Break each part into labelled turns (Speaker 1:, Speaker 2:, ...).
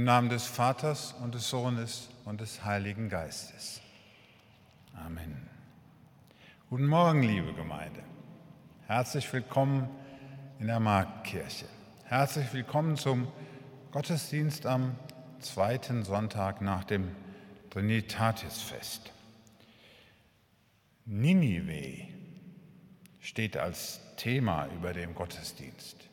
Speaker 1: Im Namen des Vaters und des Sohnes und des Heiligen Geistes. Amen. Guten Morgen, liebe Gemeinde. Herzlich willkommen in der Marktkirche. Herzlich willkommen zum Gottesdienst am zweiten Sonntag nach dem Trinitatisfest. Ninive steht als Thema über dem Gottesdienst.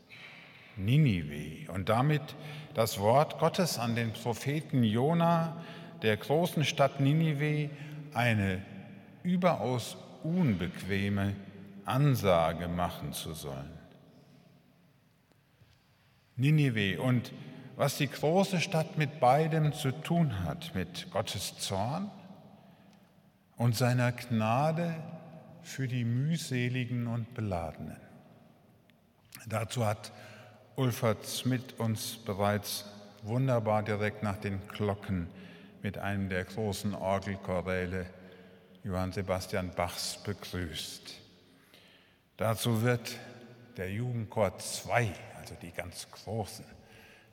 Speaker 1: Ninive und damit das Wort Gottes an den Propheten Jona, der großen Stadt Ninive, eine überaus unbequeme Ansage machen zu sollen. Ninive und was die große Stadt mit beidem zu tun hat, mit Gottes Zorn und seiner Gnade für die mühseligen und Beladenen. Dazu hat Ulfert Smith uns bereits wunderbar direkt nach den Glocken mit einem der großen Orgelchoräle Johann Sebastian Bachs begrüßt. Dazu wird der Jugendchor 2, also die ganz großen,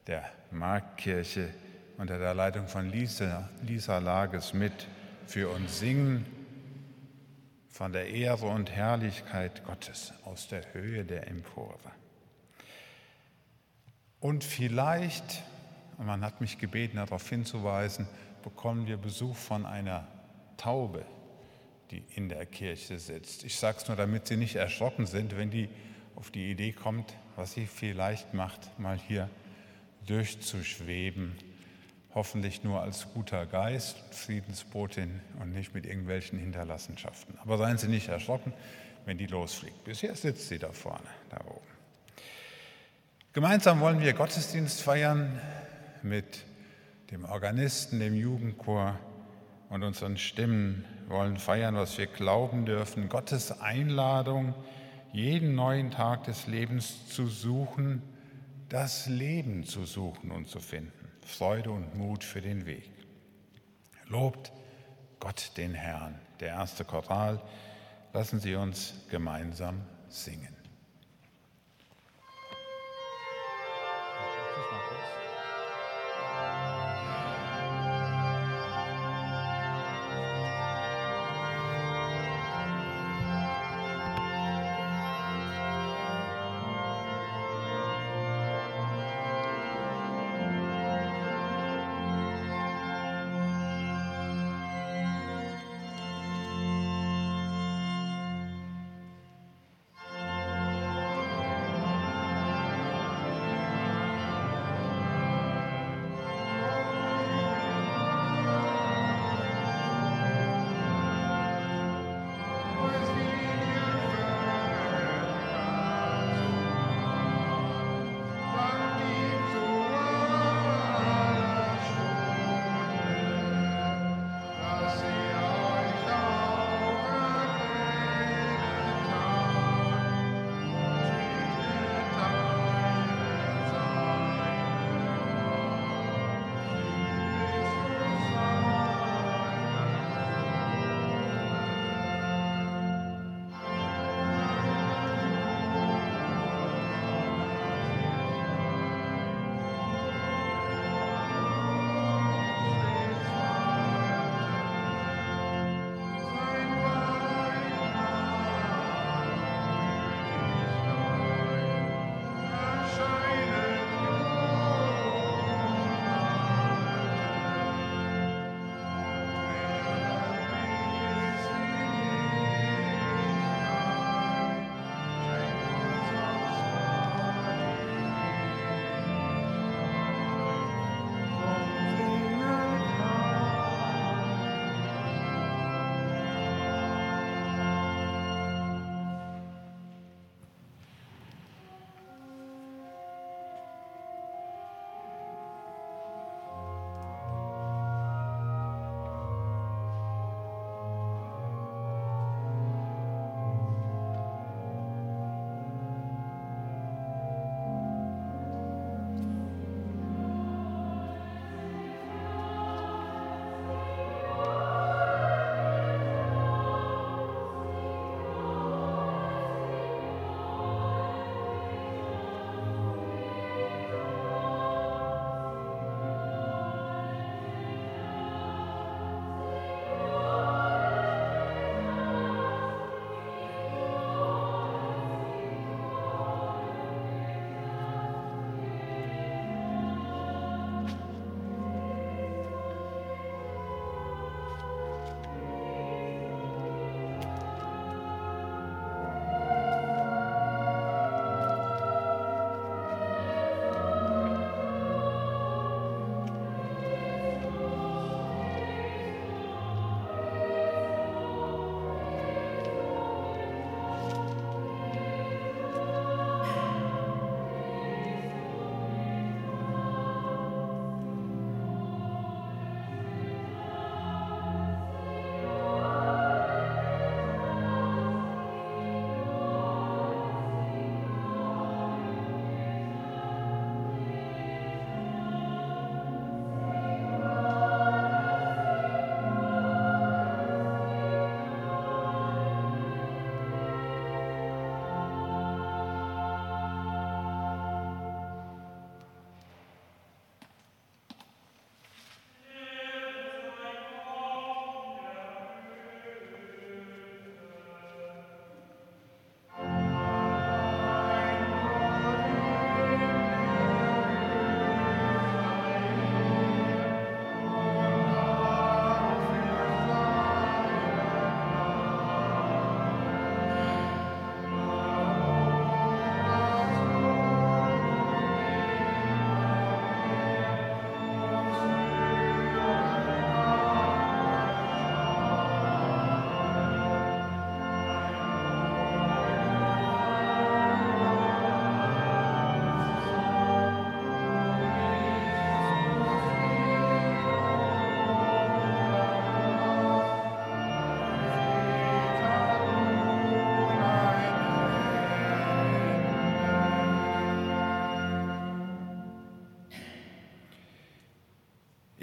Speaker 1: der Marktkirche unter der Leitung von Lisa, Lisa Lages mit für uns singen von der Ehre und Herrlichkeit Gottes aus der Höhe der Empore. Und vielleicht, man hat mich gebeten, darauf hinzuweisen, bekommen wir Besuch von einer Taube, die in der Kirche sitzt. Ich sage es nur, damit Sie nicht erschrocken sind, wenn die auf die Idee kommt, was sie vielleicht macht, mal hier durchzuschweben. Hoffentlich nur als guter Geist, Friedensbotin und nicht mit irgendwelchen Hinterlassenschaften. Aber seien Sie nicht erschrocken, wenn die losfliegt. Bisher sitzt sie da vorne, da oben. Gemeinsam wollen wir Gottesdienst feiern mit dem Organisten, dem Jugendchor und unseren Stimmen wollen feiern, was wir glauben dürfen. Gottes Einladung, jeden neuen Tag des Lebens zu suchen, das Leben zu suchen und zu finden. Freude und Mut für den Weg. Lobt Gott den Herrn. Der erste Choral. Lassen Sie uns gemeinsam singen.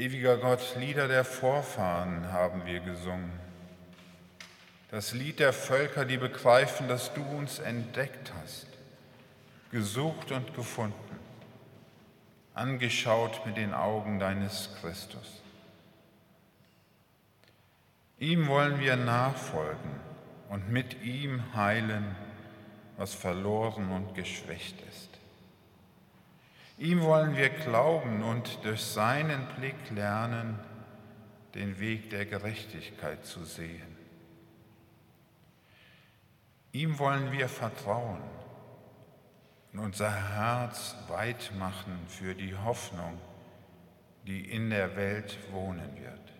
Speaker 1: Ewiger Gott, Lieder der Vorfahren haben wir gesungen. Das Lied der Völker, die begreifen, dass du uns entdeckt hast, gesucht und gefunden, angeschaut mit den Augen deines Christus. Ihm wollen wir nachfolgen und mit ihm heilen, was verloren und geschwächt ist. Ihm wollen wir glauben und durch seinen Blick lernen, den Weg der Gerechtigkeit zu sehen. Ihm wollen wir vertrauen und unser Herz weit machen für die Hoffnung, die in der Welt wohnen wird.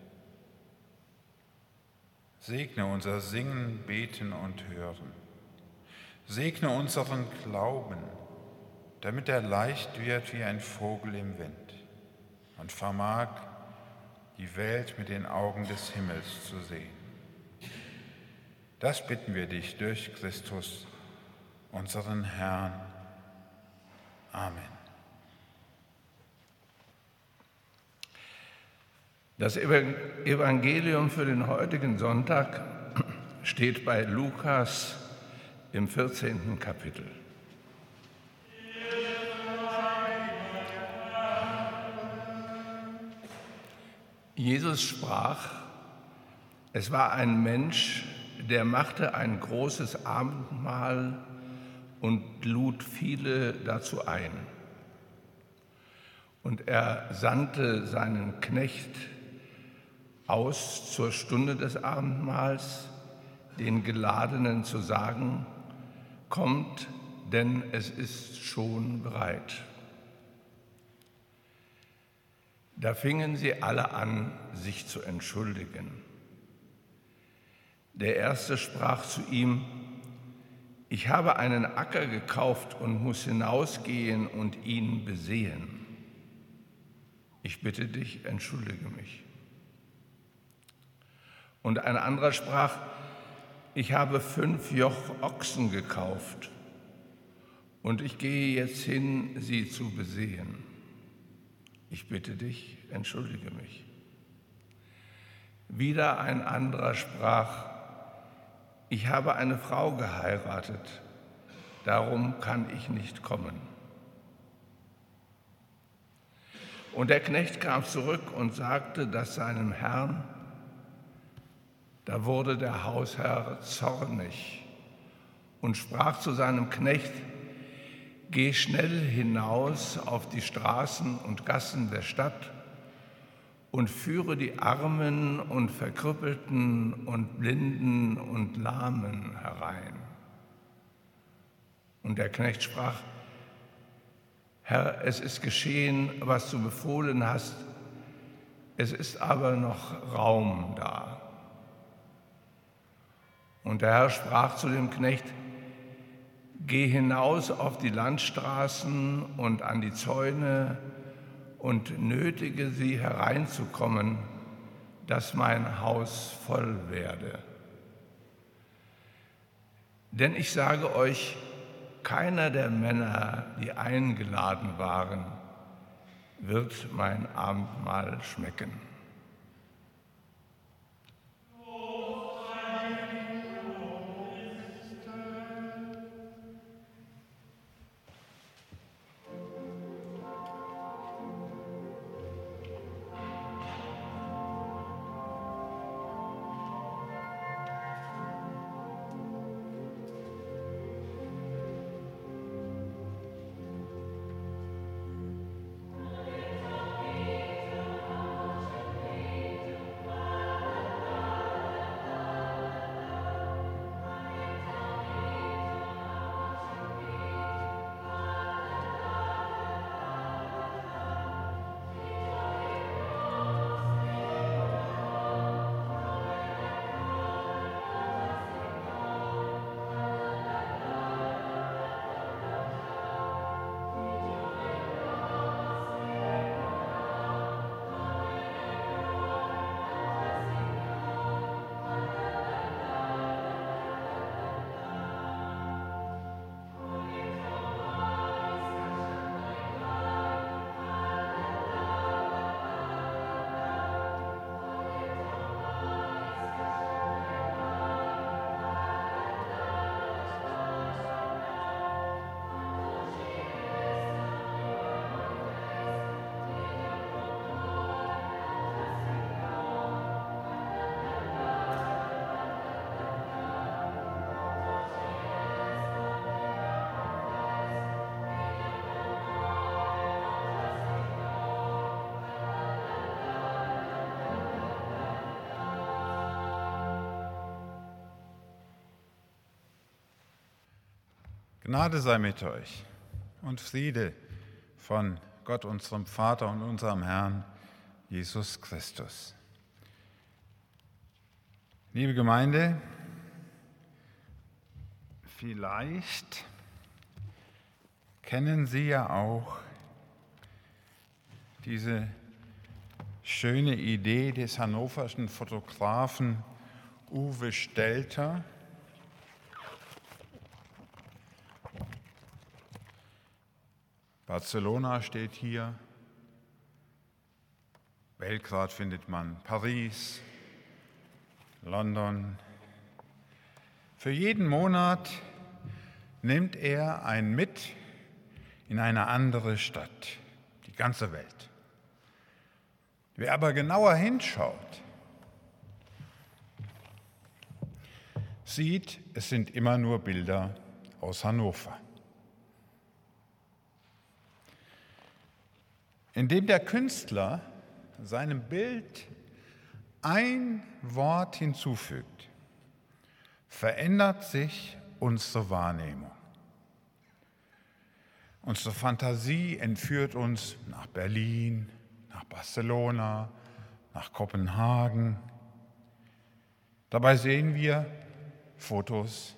Speaker 1: Segne unser Singen, Beten und Hören. Segne unseren Glauben, damit er leicht wird wie ein Vogel im Wind und vermag, die Welt mit den Augen des Himmels zu sehen. Das bitten wir dich durch Christus, unseren Herrn. Amen.
Speaker 2: Das Evangelium für den heutigen Sonntag steht bei Lukas im 14. Kapitel. Jesus sprach, es war ein Mensch, der machte ein großes Abendmahl und lud viele dazu ein. Und er sandte seinen Knecht aus zur Stunde des Abendmahls, den Geladenen zu sagen, kommt, denn es ist schon bereit. Da fingen sie alle an, sich zu entschuldigen. Der erste sprach zu ihm, ich habe einen Acker gekauft und muss hinausgehen und ihn besehen. Ich bitte dich, entschuldige mich. Und ein anderer sprach, ich habe fünf Joch Ochsen gekauft und ich gehe jetzt hin, sie zu besehen. Ich bitte dich, entschuldige mich. Wieder ein anderer sprach, ich habe eine Frau geheiratet, darum kann ich nicht kommen. Und der Knecht kam zurück und sagte das seinem Herrn, da wurde der Hausherr zornig und sprach zu seinem Knecht, Geh schnell hinaus auf die Straßen und Gassen der Stadt und führe die Armen und Verkrüppelten und Blinden und Lahmen herein. Und der Knecht sprach, Herr, es ist geschehen, was du befohlen hast, es ist aber noch Raum da. Und der Herr sprach zu dem Knecht, Geh hinaus auf die Landstraßen und an die Zäune und nötige sie hereinzukommen, dass mein Haus voll werde. Denn ich sage euch, keiner der Männer, die eingeladen waren, wird mein Abendmahl schmecken.
Speaker 1: Gnade sei mit euch und Friede von Gott, unserem Vater und unserem Herrn Jesus Christus. Liebe Gemeinde, vielleicht kennen Sie ja auch diese schöne Idee des hannoverschen Fotografen Uwe Stelter, Barcelona steht hier, Belgrad findet man, Paris, London. Für jeden Monat nimmt er einen mit in eine andere Stadt, die ganze Welt. Wer aber genauer hinschaut, sieht, es sind immer nur Bilder aus Hannover. Indem der Künstler seinem Bild ein Wort hinzufügt, verändert sich unsere Wahrnehmung. Unsere Fantasie entführt uns nach Berlin, nach Barcelona, nach Kopenhagen. Dabei sehen wir Fotos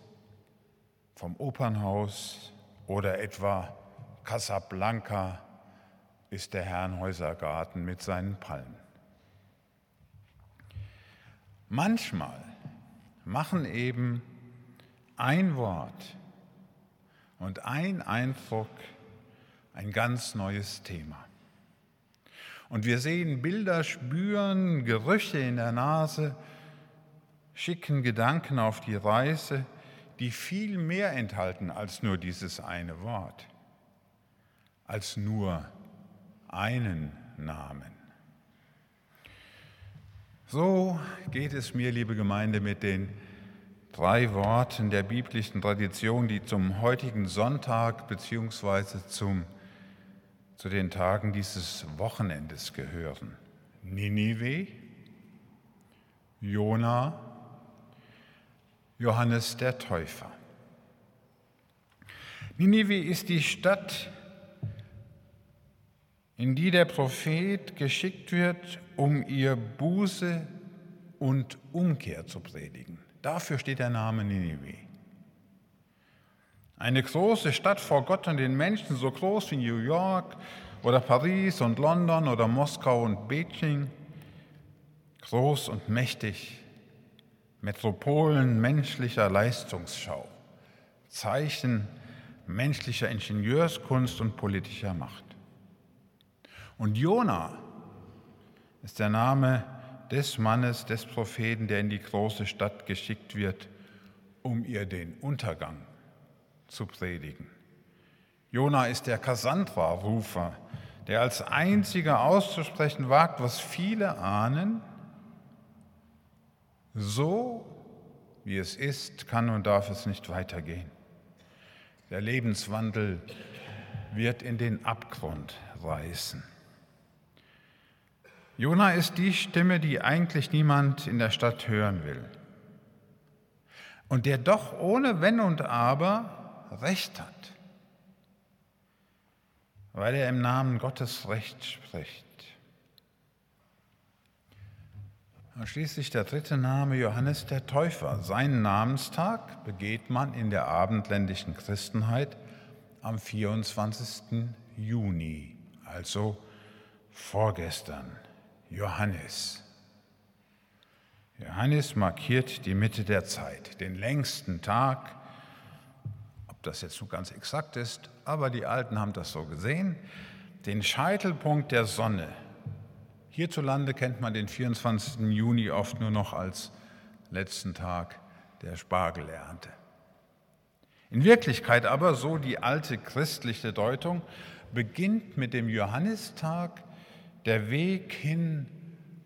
Speaker 1: vom Opernhaus oder etwa Casablanca ist der Herrenhäusergarten mit seinen Palmen. Manchmal machen eben ein Wort und ein Eindruck ein ganz neues Thema. Und wir sehen Bilder, spüren Gerüche in der Nase, schicken Gedanken auf die Reise, die viel mehr enthalten als nur dieses eine Wort, als nur einen Namen. So geht es mir, liebe Gemeinde, mit den drei Worten der biblischen Tradition, die zum heutigen Sonntag bzw. Zu den Tagen dieses Wochenendes gehören. Ninive, Jona, Johannes der Täufer. Ninive ist die Stadt, in die der Prophet geschickt wird, um ihr Buße und Umkehr zu predigen. Dafür steht der Name Ninive. Eine große Stadt vor Gott und den Menschen, so groß wie New York oder Paris und London oder Moskau und Beijing, groß und mächtig, Metropolen menschlicher Leistungsschau, Zeichen menschlicher Ingenieurskunst und politischer Macht. Und Jona ist der Name des Mannes, des Propheten, der in die große Stadt geschickt wird, um ihr den Untergang zu predigen. Jona ist der Kassandra-Rufer, der als einziger auszusprechen wagt, was viele ahnen. So wie es ist, kann und darf es nicht weitergehen. Der Lebenswandel wird in den Abgrund reißen. Jona ist die Stimme, die eigentlich niemand in der Stadt hören will. Und der doch ohne Wenn und Aber Recht hat, weil er im Namen Gottes Recht spricht. Und schließlich der dritte Name Johannes der Täufer. Seinen Namenstag begeht man in der abendländischen Christenheit am 24. Juni, also vorgestern. Johannes. Johannes markiert die Mitte der Zeit, den längsten Tag. Ob das jetzt so ganz exakt ist, aber die Alten haben das so gesehen. Den Scheitelpunkt der Sonne. Hierzulande kennt man den 24. Juni oft nur noch als letzten Tag der Spargelernte. In Wirklichkeit aber, so die alte christliche Deutung, beginnt mit dem Johannistag der Weg hin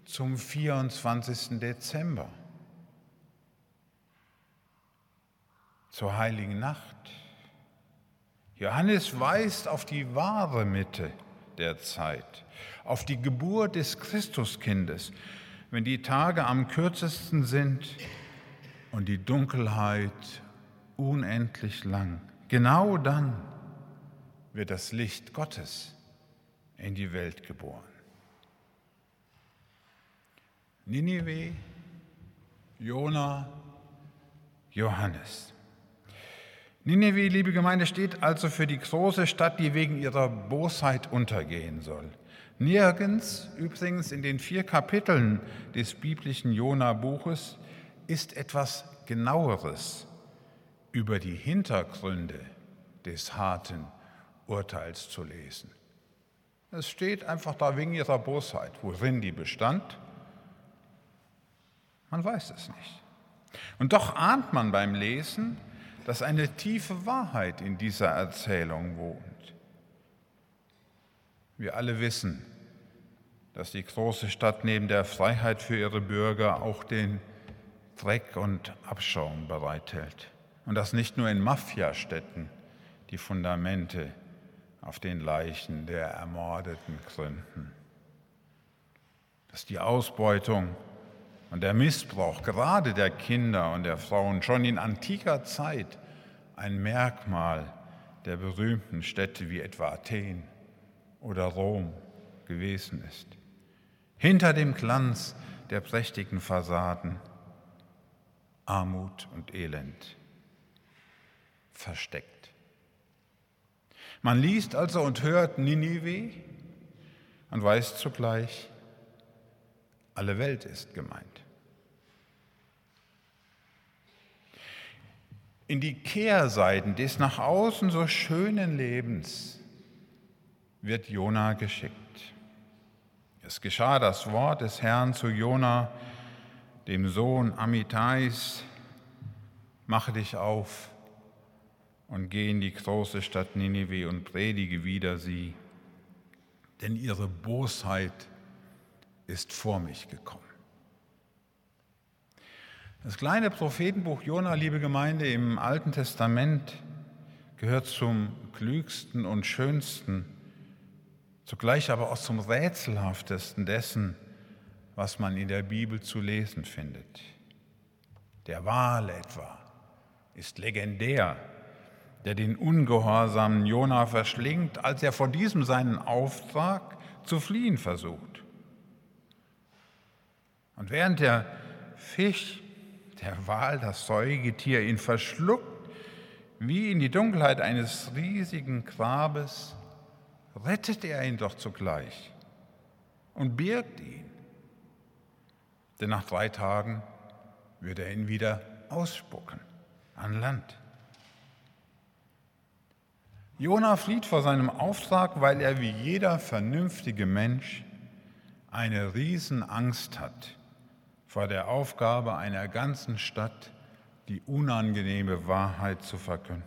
Speaker 1: zum 24. Dezember, zur heiligen Nacht. Johannes weist auf die wahre Mitte der Zeit, auf die Geburt des Christuskindes, wenn die Tage am kürzesten sind und die Dunkelheit unendlich lang Genau dann wird das Licht Gottes in die Welt geboren. Ninive, Jona, Johannes. Ninive, liebe Gemeinde, steht also für die große Stadt, die wegen ihrer Bosheit untergehen soll. Nirgends, übrigens in den vier Kapiteln des biblischen Jona-Buches, ist etwas genaueres über die Hintergründe des harten Urteils zu lesen. Es steht einfach da wegen ihrer Bosheit. Worin die bestand? Man weiß es nicht. Und doch ahnt man beim Lesen, dass eine tiefe Wahrheit in dieser Erzählung wohnt. Wir alle wissen, dass die große Stadt neben der Freiheit für ihre Bürger auch den Dreck und Abschaum bereithält. Und das nicht nur in Mafiastädten die Fundamente auf den Leichen der Ermordeten gründen. Dass die Ausbeutung und der Missbrauch gerade der Kinder und der Frauen schon in antiker Zeit ein Merkmal der berühmten Städte wie etwa Athen oder Rom gewesen ist. Hinter dem Glanz der prächtigen Fassaden Armut und Elend versteckt. Man liest also und hört Ninive und weiß zugleich, alle Welt ist gemeint. In die Kehrseiten des nach außen so schönen Lebens wird Jona geschickt. Es geschah das Wort des Herrn zu Jona, dem Sohn Amitais, mache dich auf und geh in die große Stadt Ninive und predige wieder sie, denn ihre Bosheit ist vor mich gekommen. Das kleine Prophetenbuch Jona, liebe Gemeinde, im Alten Testament gehört zum klügsten und schönsten, zugleich aber auch zum rätselhaftesten dessen, was man in der Bibel zu lesen findet. Der Wal etwa ist legendär der den ungehorsamen Jona verschlingt, als er vor diesem seinen Auftrag zu fliehen versucht. Und während der Fisch, der Wal, das Säugetier ihn verschluckt, wie in die Dunkelheit eines riesigen Grabes, rettet er ihn doch zugleich und birgt ihn. Denn nach drei Tagen wird er ihn wieder ausspucken an Land. Jona flieht vor seinem Auftrag, weil er wie jeder vernünftige Mensch eine Riesenangst hat vor der Aufgabe einer ganzen Stadt, die unangenehme Wahrheit zu verkünden.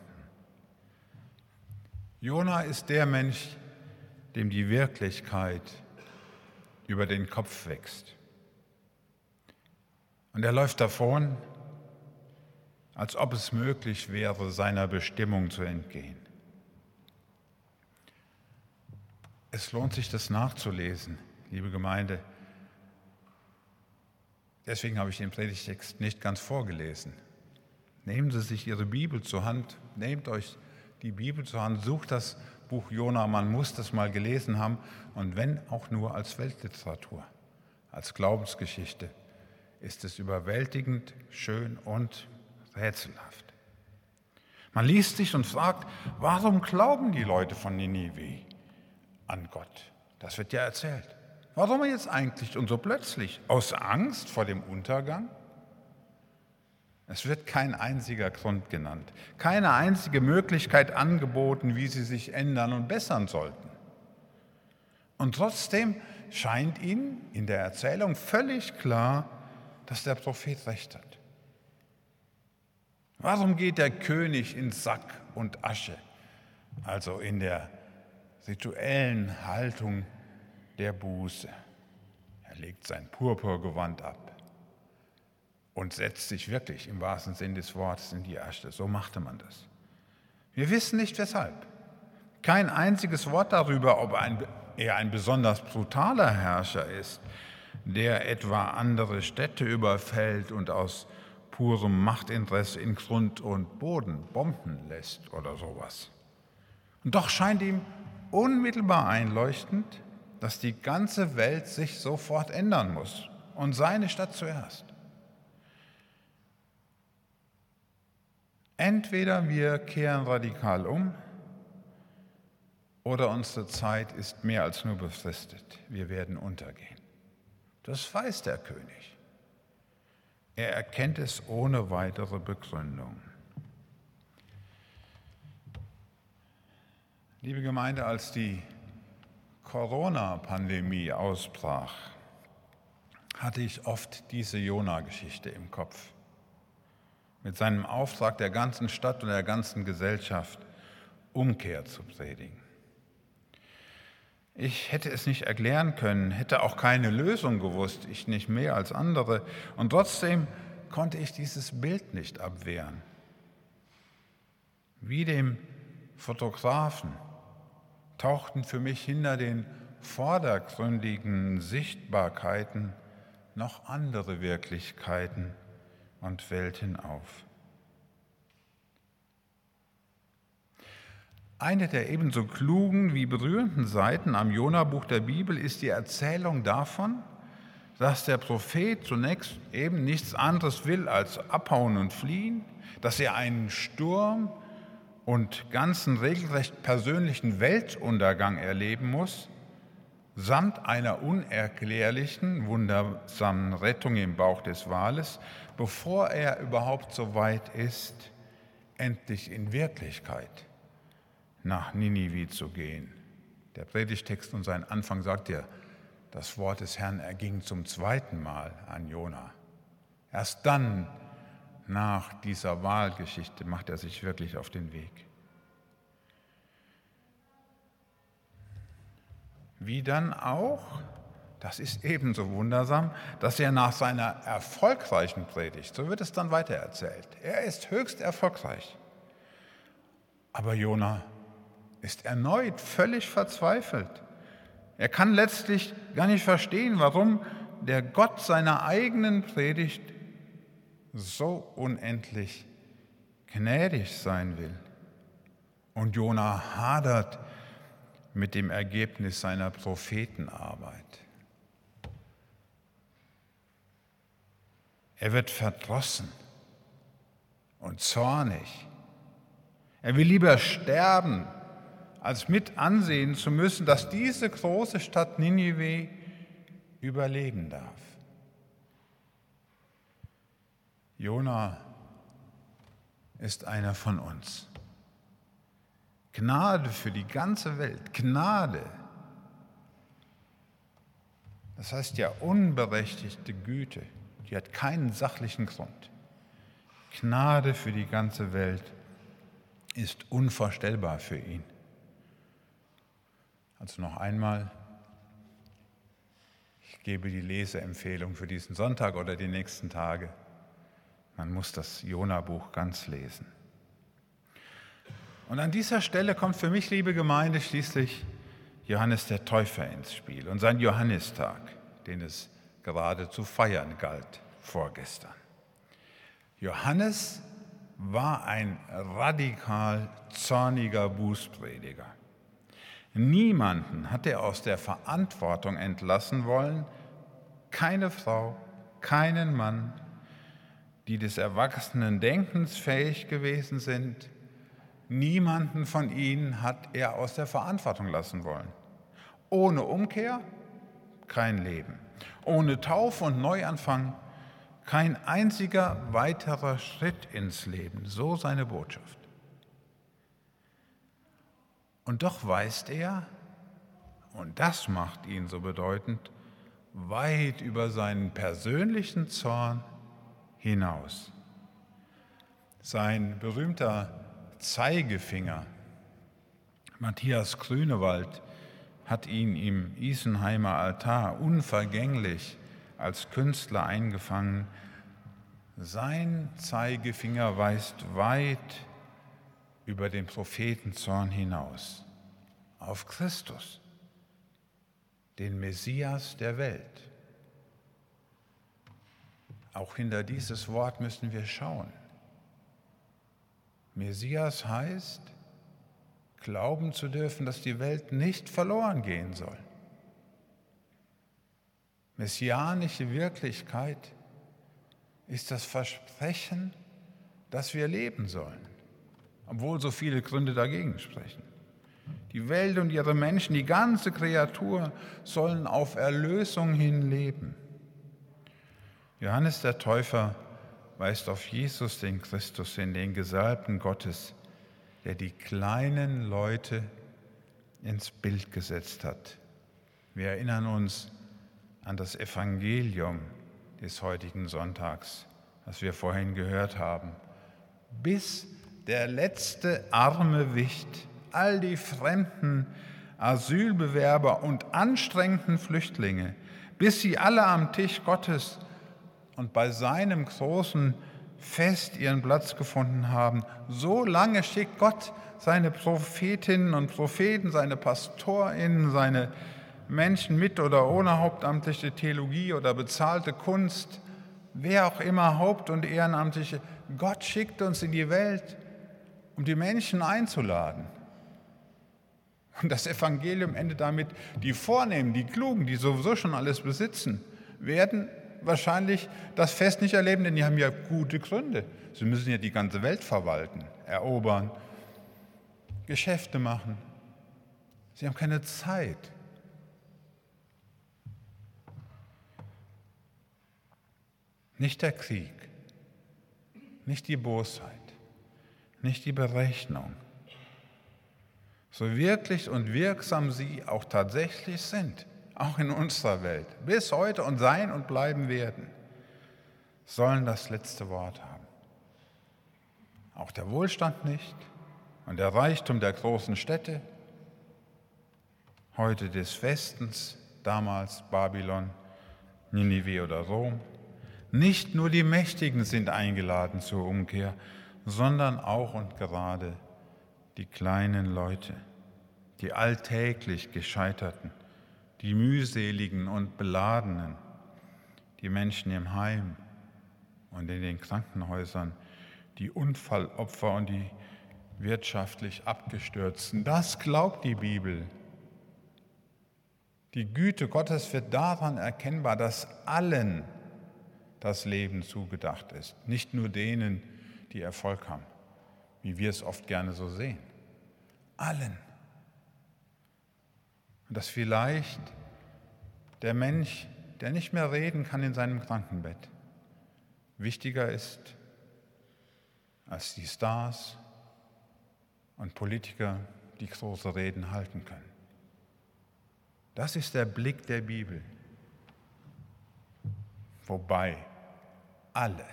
Speaker 1: Jona ist der Mensch, dem die Wirklichkeit über den Kopf wächst. Und er läuft davon, als ob es möglich wäre, seiner Bestimmung zu entgehen. Es lohnt sich, das nachzulesen, liebe Gemeinde. Deswegen habe ich den Predigtext nicht ganz vorgelesen. Nehmen Sie sich Ihre Bibel zur Hand, nehmt euch die Bibel zur Hand, sucht das Buch Jona, man muss das mal gelesen haben und wenn auch nur als Weltliteratur, als Glaubensgeschichte, ist es überwältigend, schön und rätselhaft. Man liest sich und fragt, warum glauben die Leute von Ninive? an Gott. Das wird ja erzählt. Warum jetzt eigentlich und so plötzlich? Aus Angst vor dem Untergang? Es wird kein einziger Grund genannt, keine einzige Möglichkeit angeboten, wie sie sich ändern und bessern sollten. Und trotzdem scheint ihnen in der Erzählung völlig klar, dass der Prophet recht hat. Warum geht der König in Sack und Asche, also in der rituellen Haltung der Buße. Er legt sein Purpurgewand ab und setzt sich wirklich im wahrsten Sinn des Wortes in die Asche. So machte man das. Wir wissen nicht weshalb. Kein einziges Wort darüber, ob ein, er ein besonders brutaler Herrscher ist, der etwa andere Städte überfällt und aus purem Machtinteresse in Grund und Boden bomben lässt oder sowas. Und doch scheint ihm unmittelbar einleuchtend, dass die ganze Welt sich sofort ändern muss und seine Stadt zuerst. Entweder wir kehren radikal um oder unsere Zeit ist mehr als nur befristet. Wir werden untergehen. Das weiß der König. Er erkennt es ohne weitere Begründung. Liebe Gemeinde, als die Corona-Pandemie ausbrach, hatte ich oft diese Jona-Geschichte im Kopf. Mit seinem Auftrag der ganzen Stadt und der ganzen Gesellschaft Umkehr zu predigen. Ich hätte es nicht erklären können, hätte auch keine Lösung gewusst, ich nicht mehr als andere. Und trotzdem konnte ich dieses Bild nicht abwehren. Wie dem Fotografen tauchten für mich hinter den vordergründigen Sichtbarkeiten noch andere Wirklichkeiten und Welten auf. Eine der ebenso klugen wie berührenden Seiten am Jona-Buch der Bibel ist die Erzählung davon, dass der Prophet zunächst eben nichts anderes will als abhauen und fliehen, dass er einen Sturm und ganzen regelrecht persönlichen Weltuntergang erleben muss, samt einer unerklärlichen, wundersamen Rettung im Bauch des Wales, bevor er überhaupt so weit ist, endlich in Wirklichkeit nach Ninive zu gehen. Der Predigtext und sein Anfang sagt ja, das Wort des Herrn erging zum zweiten Mal an Jona. Erst dann, nach dieser Wahlgeschichte, macht er sich wirklich auf den Weg. Wie dann auch, das ist ebenso wundersam, dass er nach seiner erfolgreichen Predigt, so wird es dann weitererzählt, er ist höchst erfolgreich. Aber Jona ist erneut völlig verzweifelt. Er kann letztlich gar nicht verstehen, warum der Gott seiner eigenen Predigt so unendlich gnädig sein will. Und Jona hadert mit dem Ergebnis seiner Prophetenarbeit. Er wird verdrossen und zornig. Er will lieber sterben, als mit ansehen zu müssen, dass diese große Stadt Ninive überleben darf. Jona ist einer von uns. Gnade für die ganze Welt, Gnade. Das heißt ja unberechtigte Güte, die hat keinen sachlichen Grund. Gnade für die ganze Welt ist unvorstellbar für ihn. Also noch einmal, ich gebe die Leseempfehlung für diesen Sonntag oder die nächsten Tage. Man muss das Jona-Buch ganz lesen. Und an dieser Stelle kommt für mich, liebe Gemeinde, schließlich Johannes der Täufer ins Spiel und sein Johannistag, den es gerade zu feiern galt vorgestern. Johannes war ein radikal zorniger Bußprediger. Niemanden hat er aus der Verantwortung entlassen wollen, keine Frau, keinen Mann, die des erwachsenen Denkens fähig gewesen sind. Niemanden von ihnen hat er aus der Verantwortung lassen wollen. Ohne Umkehr kein Leben. Ohne Taufe und Neuanfang kein einziger weiterer Schritt ins Leben. So seine Botschaft. Und doch weist er, und das macht ihn so bedeutend, weit über seinen persönlichen Zorn hinaus. Sein berühmter Zeigefinger, Matthias Grünewald, hat ihn im Isenheimer Altar unvergänglich als Künstler eingefangen. Sein Zeigefinger weist weit über den Prophetenzorn hinaus auf Christus, den Messias der Welt. Auch hinter dieses Wort müssen wir schauen. Messias heißt, glauben zu dürfen, dass die Welt nicht verloren gehen soll. Messianische Wirklichkeit ist das Versprechen, dass wir leben sollen, obwohl so viele Gründe dagegen sprechen. Die Welt und ihre Menschen, die ganze Kreatur sollen auf Erlösung hin leben. Johannes der Täufer weist auf Jesus, den Christus, in den Gesalbten Gottes, der die kleinen Leute ins Bild gesetzt hat. Wir erinnern uns an das Evangelium des heutigen Sonntags, das wir vorhin gehört haben. Bis der letzte arme Wicht, all die fremden Asylbewerber und anstrengenden Flüchtlinge, bis sie alle am Tisch Gottes und bei seinem großen Fest ihren Platz gefunden haben. So lange schickt Gott seine Prophetinnen und Propheten, seine Pastorinnen, seine Menschen mit oder ohne hauptamtliche Theologie oder bezahlte Kunst, wer auch immer Haupt- und Ehrenamtliche. Gott schickt uns in die Welt, um die Menschen einzuladen. Und das Evangelium endet damit, die Vornehmen, die Klugen, die sowieso schon alles besitzen, werden wahrscheinlich das Fest nicht erleben, denn die haben ja gute Gründe. Sie müssen ja die ganze Welt verwalten, erobern, Geschäfte machen. Sie haben keine Zeit. Nicht der Krieg, nicht die Bosheit, nicht die Berechnung, so wirklich und wirksam sie auch tatsächlich sind, auch in unserer Welt, bis heute und sein und bleiben werden, sollen das letzte Wort haben. Auch der Wohlstand nicht und der Reichtum der großen Städte, heute des Westens, damals Babylon, Ninive oder Rom. Nicht nur die Mächtigen sind eingeladen zur Umkehr, sondern auch und gerade die kleinen Leute, die alltäglich Gescheiterten, die mühseligen und beladenen, die Menschen im Heim und in den Krankenhäusern, die Unfallopfer und die wirtschaftlich Abgestürzten. Das glaubt die Bibel. Die Güte Gottes wird daran erkennbar, dass allen das Leben zugedacht ist, nicht nur denen, die Erfolg haben, wie wir es oft gerne so sehen. Allen. Und dass vielleicht der Mensch, der nicht mehr reden kann in seinem Krankenbett, wichtiger ist als die Stars und Politiker, die große Reden halten können. Das ist der Blick der Bibel. Wobei alle,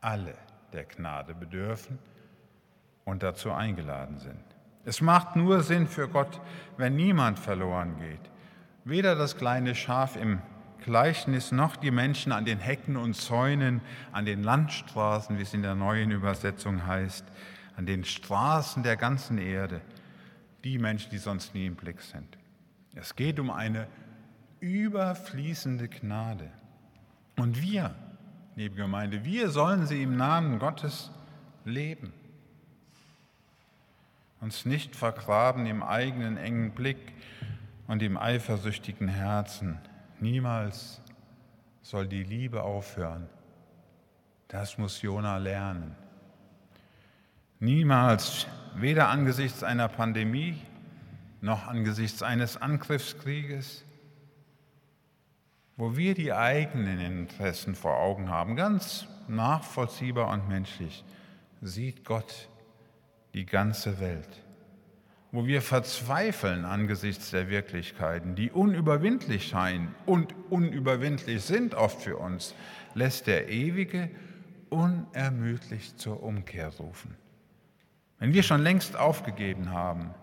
Speaker 1: alle der Gnade bedürfen und dazu eingeladen sind. Es macht nur Sinn für Gott, wenn niemand verloren geht. Weder das kleine Schaf im Gleichnis noch die Menschen an den Hecken und Zäunen, an den Landstraßen, wie es in der neuen Übersetzung heißt, an den Straßen der ganzen Erde, die Menschen, die sonst nie im Blick sind. Es geht um eine überfließende Gnade. Und wir, liebe Gemeinde, wir sollen sie im Namen Gottes leben. Uns nicht vergraben im eigenen engen Blick und im eifersüchtigen Herzen. Niemals soll die Liebe aufhören. Das muss Jona lernen. Niemals, weder angesichts einer Pandemie noch angesichts eines Angriffskrieges, wo wir die eigenen Interessen vor Augen haben, ganz nachvollziehbar und menschlich, sieht Gott die ganze Welt. Wo wir verzweifeln angesichts der Wirklichkeiten, die unüberwindlich scheinen und unüberwindlich sind oft für uns, lässt der Ewige unermüdlich zur Umkehr rufen. Wenn wir schon längst aufgegeben haben,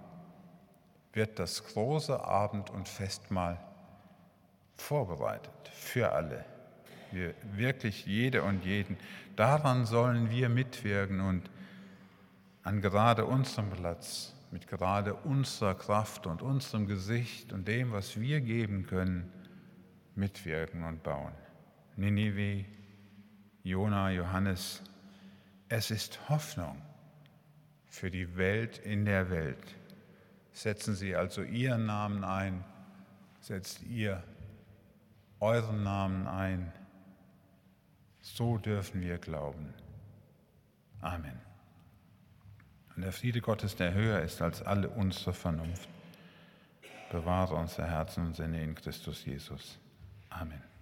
Speaker 1: wird das große Abend- und Festmahl vorbereitet für alle, für wirklich jede und jeden. Daran sollen wir mitwirken und an gerade unserem Platz, mit gerade unserer Kraft und unserem Gesicht und dem, was wir geben können, mitwirken und bauen. Ninive Jona, Johannes, es ist Hoffnung für die Welt in der Welt. Setzen Sie also Ihren Namen ein, setzt ihr euren Namen ein. So dürfen wir glauben. Amen. Und der Friede Gottes, der höher ist als alle unsere Vernunft, bewahrt unsere Herzen und Sinne in Christus Jesus. Amen.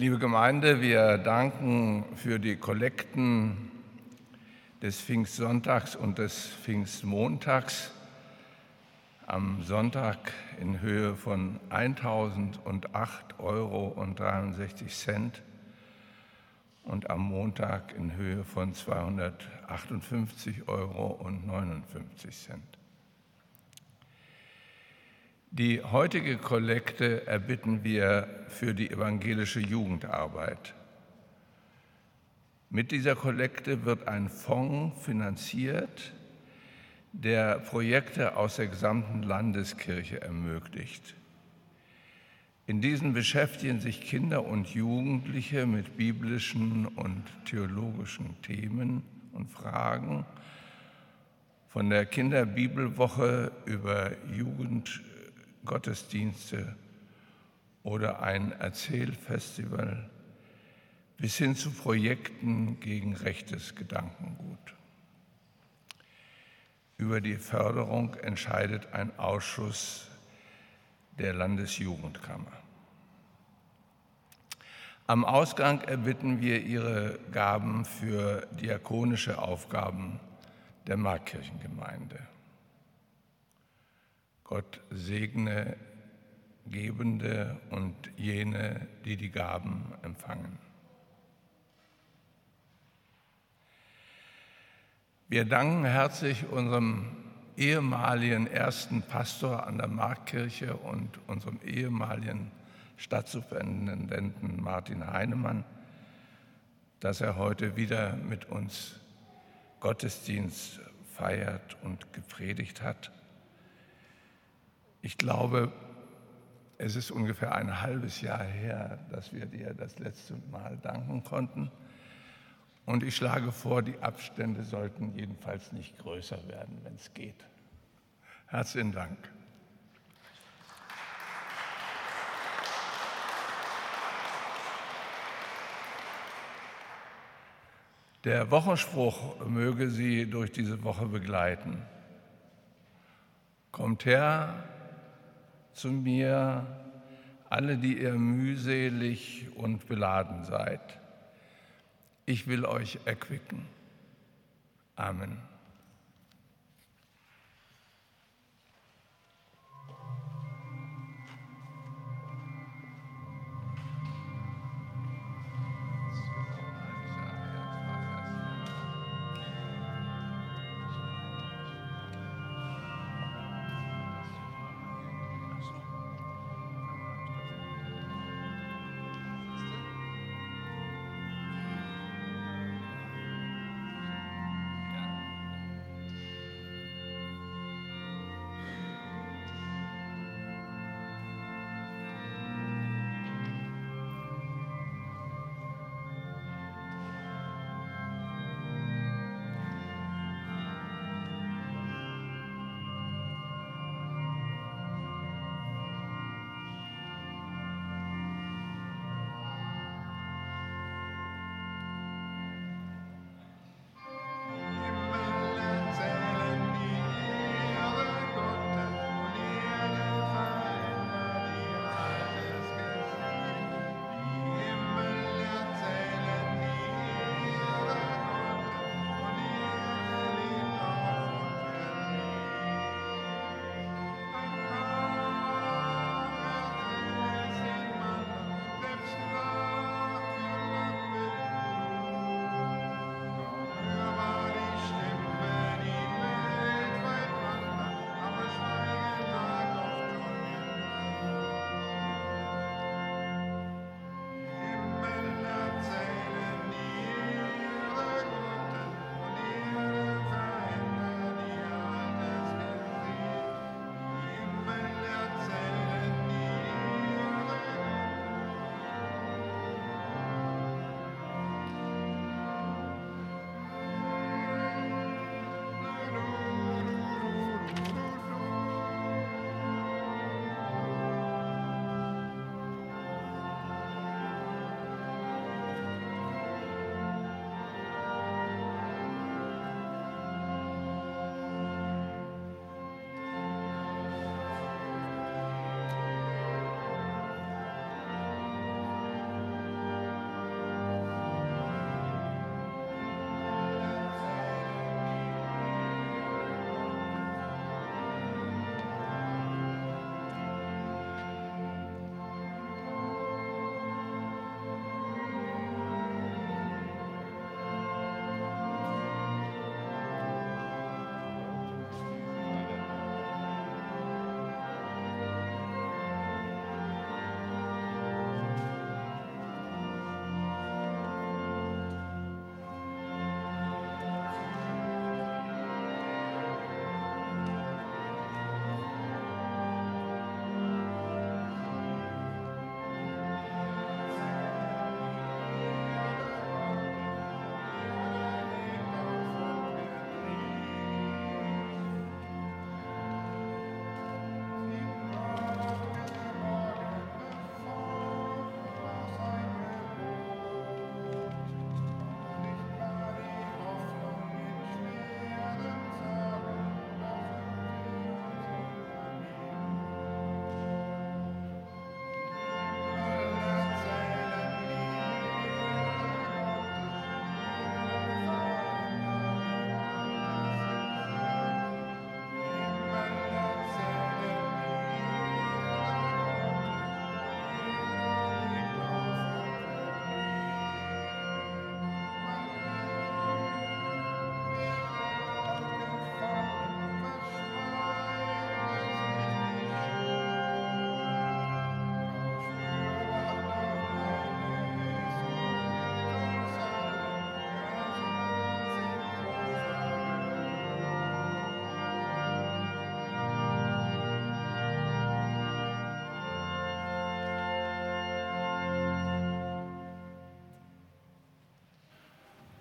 Speaker 2: Liebe Gemeinde, wir danken für die Kollekten des Pfingstsonntags und des Pfingstmontags am Sonntag in Höhe von 1008 Euro und 63 Cent und am Montag in Höhe von 258 Euro und 59 Cent. Die heutige Kollekte erbitten wir für die evangelische Jugendarbeit. Mit dieser Kollekte wird ein Fonds finanziert, der Projekte aus der gesamten Landeskirche ermöglicht. In diesen beschäftigen sich Kinder und Jugendliche mit biblischen und theologischen Themen und Fragen von der Kinderbibelwoche über Jugendgottesdienste oder ein Erzählfestival bis hin zu Projekten gegen rechtes Gedankengut. Über die Förderung entscheidet ein Ausschuss der Landesjugendkammer. Am Ausgang erbitten wir Ihre Gaben für diakonische Aufgaben der Markkirchengemeinde. Gott segne Gebende und jene, die die Gaben empfangen. Wir danken herzlich unserem ehemaligen ersten Pastor an der Marktkirche und unserem ehemaligen Stadtsuperintendenten Martin Heinemann, dass er heute wieder mit uns Gottesdienst feiert und gepredigt hat. Ich glaube, es ist ungefähr ein halbes Jahr her, dass wir dir das letzte Mal danken konnten. Und ich schlage vor, die Abstände sollten jedenfalls nicht größer werden, wenn es geht. Herzlichen Dank. Der Wochenspruch möge Sie durch diese Woche begleiten. Kommt her zu mir, alle, die ihr mühselig und beladen seid. Ich will euch erquicken. Amen.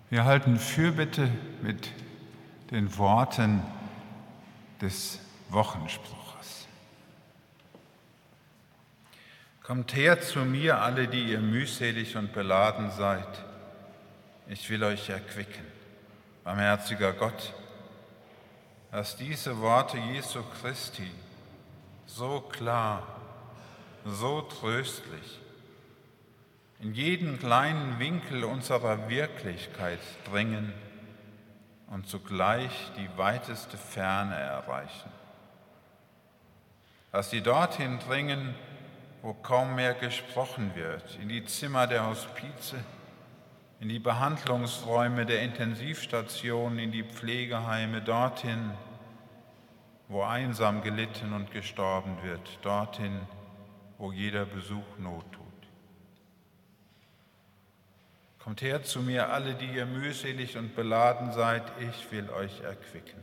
Speaker 1: Wir halten Fürbitte mit den Worten des Wochenspruches. Kommt her zu mir, alle, die ihr mühselig und beladen seid. Ich will euch erquicken. Barmherziger Gott, dass diese Worte Jesu Christi so klar, so tröstlich in jeden kleinen Winkel unserer Wirklichkeit dringen und zugleich die weiteste Ferne erreichen. Dass sie dorthin dringen, wo kaum mehr gesprochen wird, in die Zimmer der Hospize, in die Behandlungsräume der Intensivstationen, in die Pflegeheime, dorthin, wo einsam gelitten und gestorben wird, dorthin, wo jeder Besuch Not tut. Kommt her zu mir, alle, die ihr mühselig und beladen seid, ich will euch erquicken.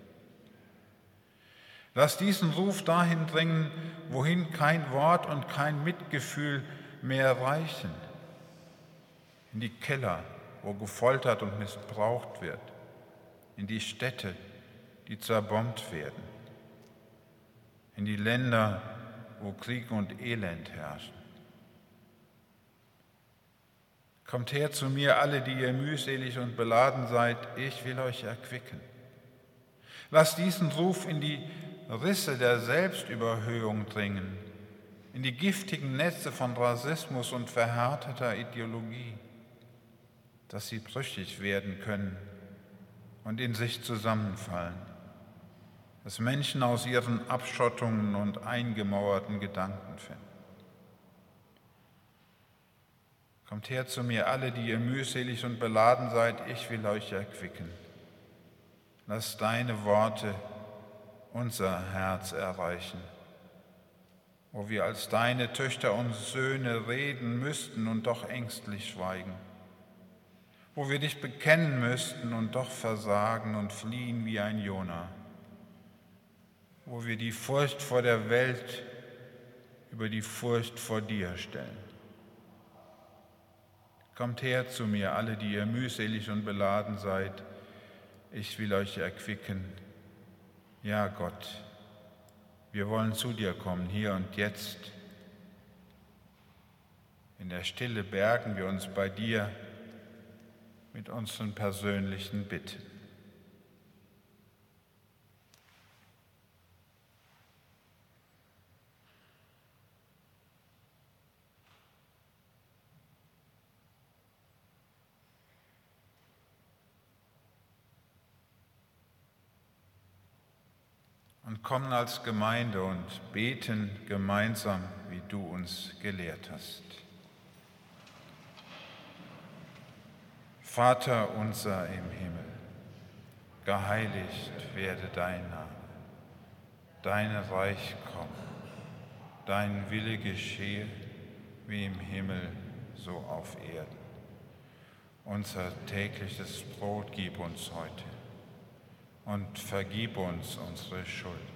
Speaker 1: Lasst diesen Ruf dahin dringen, wohin kein Wort und kein Mitgefühl mehr reichen. In die Keller, wo gefoltert und missbraucht wird. In die Städte, die zerbombt werden. In die Länder, wo Krieg und Elend herrschen. Kommt her zu mir, alle, die ihr mühselig und beladen seid, ich will euch erquicken. Lasst diesen Ruf in die Risse der Selbstüberhöhung dringen, in die giftigen Netze von Rassismus und verhärteter Ideologie, dass sie brüchig werden können und in sich zusammenfallen, dass Menschen aus ihren Abschottungen und eingemauerten Gedanken finden. Kommt her zu mir alle, die ihr mühselig und beladen seid, ich will euch erquicken. Lass deine Worte unser Herz erreichen, wo wir als deine Töchter und Söhne reden müssten und doch ängstlich schweigen, wo wir dich bekennen müssten und doch versagen und fliehen wie ein Jona, wo wir die Furcht vor der Welt über die Furcht vor dir stellen. Kommt her zu mir, alle, die ihr mühselig und beladen seid, ich will euch erquicken. Ja, Gott, wir wollen zu dir kommen, hier und jetzt. In der Stille bergen wir uns bei dir mit unseren persönlichen Bitten. und kommen als Gemeinde und beten gemeinsam, wie du uns gelehrt hast. Vater unser im Himmel, geheiligt werde dein Name, dein Reich komme, dein Wille geschehe, wie im Himmel so auf Erden. Unser tägliches Brot gib uns heute und vergib uns unsere Schuld,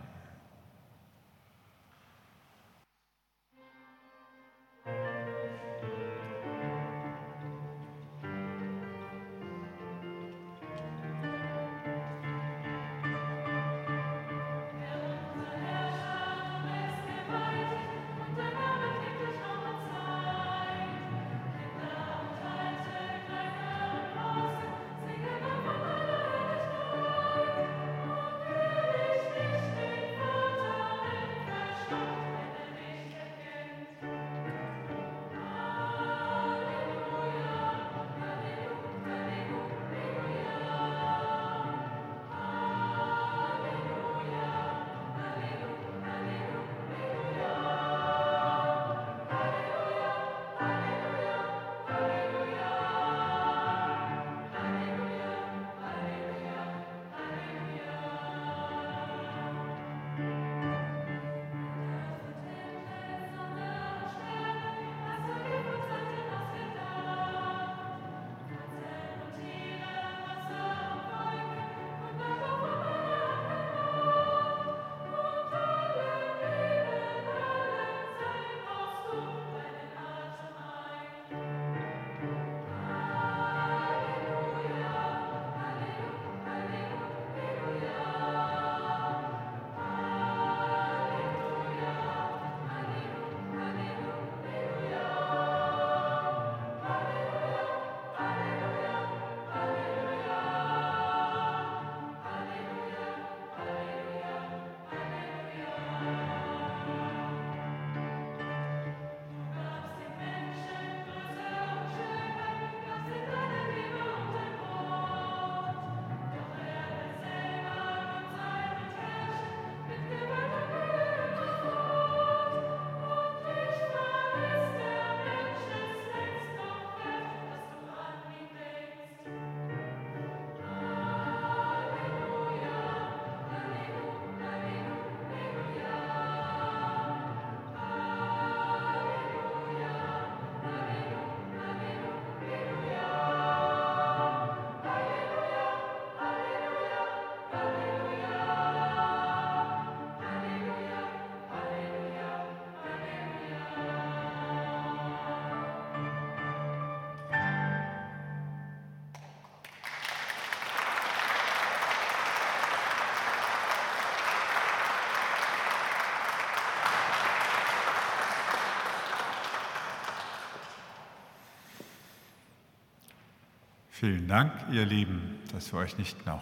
Speaker 1: Vielen Dank, ihr Lieben, dass wir euch nicht noch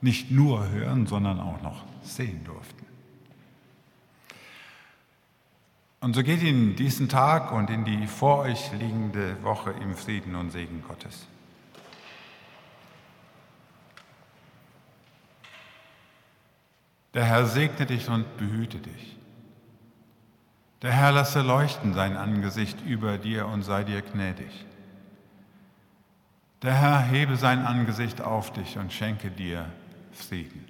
Speaker 1: nicht nur hören, sondern auch noch sehen durften. Und so geht in diesen Tag und in die vor euch liegende Woche im Frieden und Segen Gottes. Der Herr segne dich und behüte dich. Der Herr lasse leuchten sein Angesicht über dir und sei dir gnädig. Der Herr hebe sein Angesicht auf dich und schenke dir Frieden.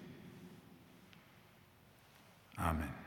Speaker 1: Amen.